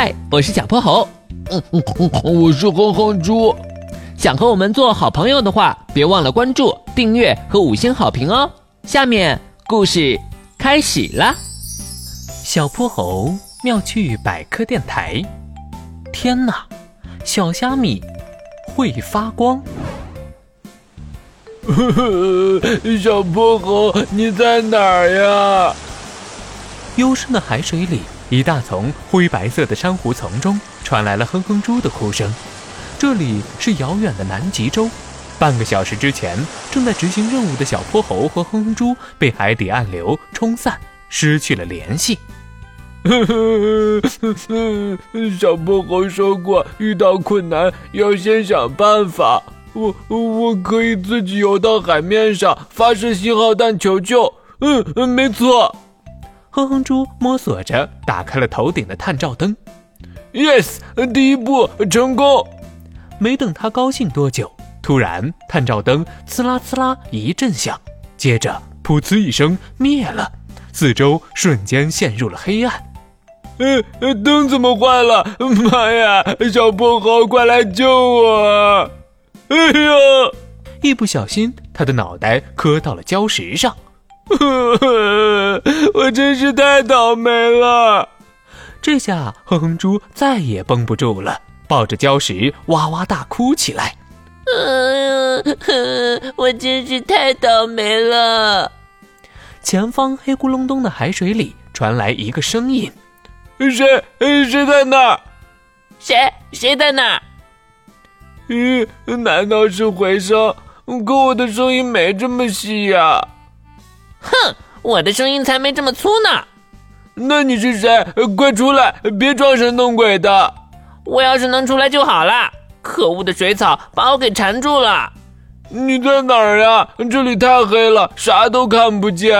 嗨，我是小泼猴。嗯嗯嗯，我是哼哼猪。想和我们做好朋友的话，别忘了关注、订阅和五星好评哦。下面故事开始啦。小泼猴妙趣百科电台。天哪，小虾米会发光！呵呵，小泼猴，你在哪儿呀？幽深的海水里，一大丛灰白色的珊瑚丛中传来了哼哼猪的哭声。这里是遥远的南极洲。半个小时之前，正在执行任务的小泼猴和哼哼猪被海底暗流冲散，失去了联系。小泼猴说过，遇到困难要先想办法。我我可以自己游到海面上，发射信号弹求救。嗯，没错。哼哼猪摸索着打开了头顶的探照灯，yes，第一步成功。没等他高兴多久，突然探照灯呲啦呲啦一阵响，接着噗呲一声灭了，四周瞬间陷入了黑暗。呃，灯怎么坏了？妈呀！小泼猴，快来救我！哎呀！一不小心，他的脑袋磕到了礁石上。我真是太倒霉了！这下哼哼猪再也绷不住了，抱着礁石哇哇大哭起来。哎呀，我真是太倒霉了！前方黑咕隆咚的海水里传来一个声音：“谁？谁在那儿？谁？谁在那儿？”咦，难道是回声？可我的声音没这么细呀！哼，我的声音才没这么粗呢。那你是谁？快出来，别装神弄鬼的。我要是能出来就好了。可恶的水草把我给缠住了。你在哪儿呀？这里太黑了，啥都看不见。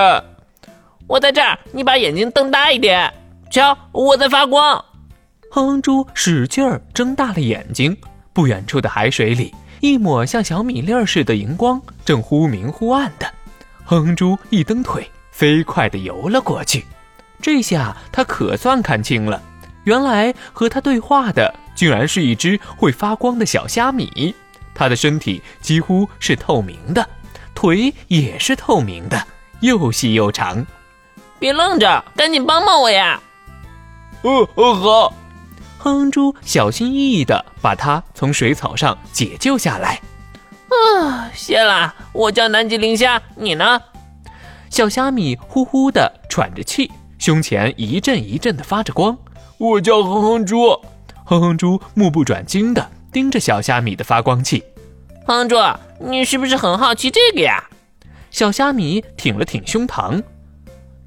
我在这儿，你把眼睛瞪大一点。瞧，我在发光。哼哼猪使劲儿睁大了眼睛。不远处的海水里，一抹像小米粒儿似的荧光正忽明忽暗的。哼哼猪一蹬腿，飞快地游了过去。这下他可算看清了，原来和他对话的居然是一只会发光的小虾米。它的身体几乎是透明的，腿也是透明的，又细又长。别愣着，赶紧帮帮我呀！哦哦，好。哼哼猪小心翼翼地把它从水草上解救下来。啊，谢了！我叫南极磷虾，你呢？小虾米呼呼的喘着气，胸前一阵一阵的发着光。我叫哼哼猪。哼哼猪目不转睛的盯着小虾米的发光器。哼哼猪，你是不是很好奇这个呀？小虾米挺了挺胸膛。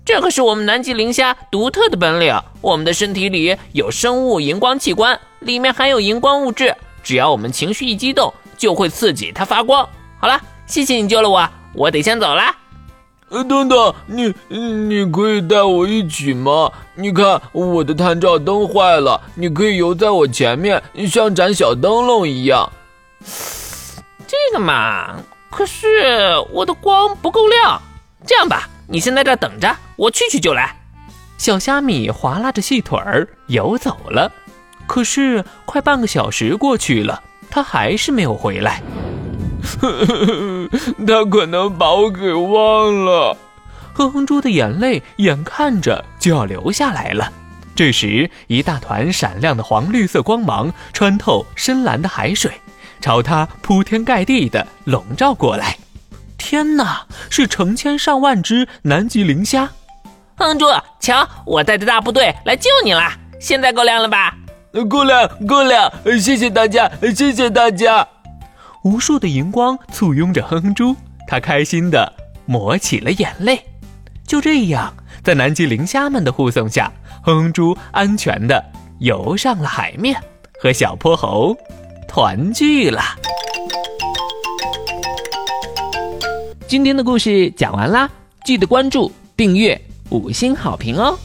这可是我们南极磷虾独特的本领。我们的身体里有生物荧光器官，里面含有荧光物质，只要我们情绪一激动。就会刺激它发光。好了，谢谢你救了我，我得先走了。呃，等等，你你可以带我一起吗？你看我的探照灯坏了，你可以游在我前面，像盏小灯笼一样。这个嘛，可是我的光不够亮。这样吧，你先在这等着，我去去就来。小虾米划拉着细腿儿游走了。可是快半个小时过去了。他还是没有回来，他可能把我给忘了。哼哼猪的眼泪眼看着就要流下来了。这时，一大团闪亮的黄绿色光芒穿透深蓝的海水，朝他铺天盖地的笼罩过来。天哪，是成千上万只南极磷虾！哼哼猪，瞧，我带着大部队来救你了。现在够亮了吧？姑娘，姑娘！谢谢大家，谢谢大家！无数的荧光簇拥着哼哼猪，他开心的抹起了眼泪。就这样，在南极磷虾们的护送下，哼哼猪安全的游上了海面，和小泼猴团聚了。今天的故事讲完啦，记得关注、订阅、五星好评哦！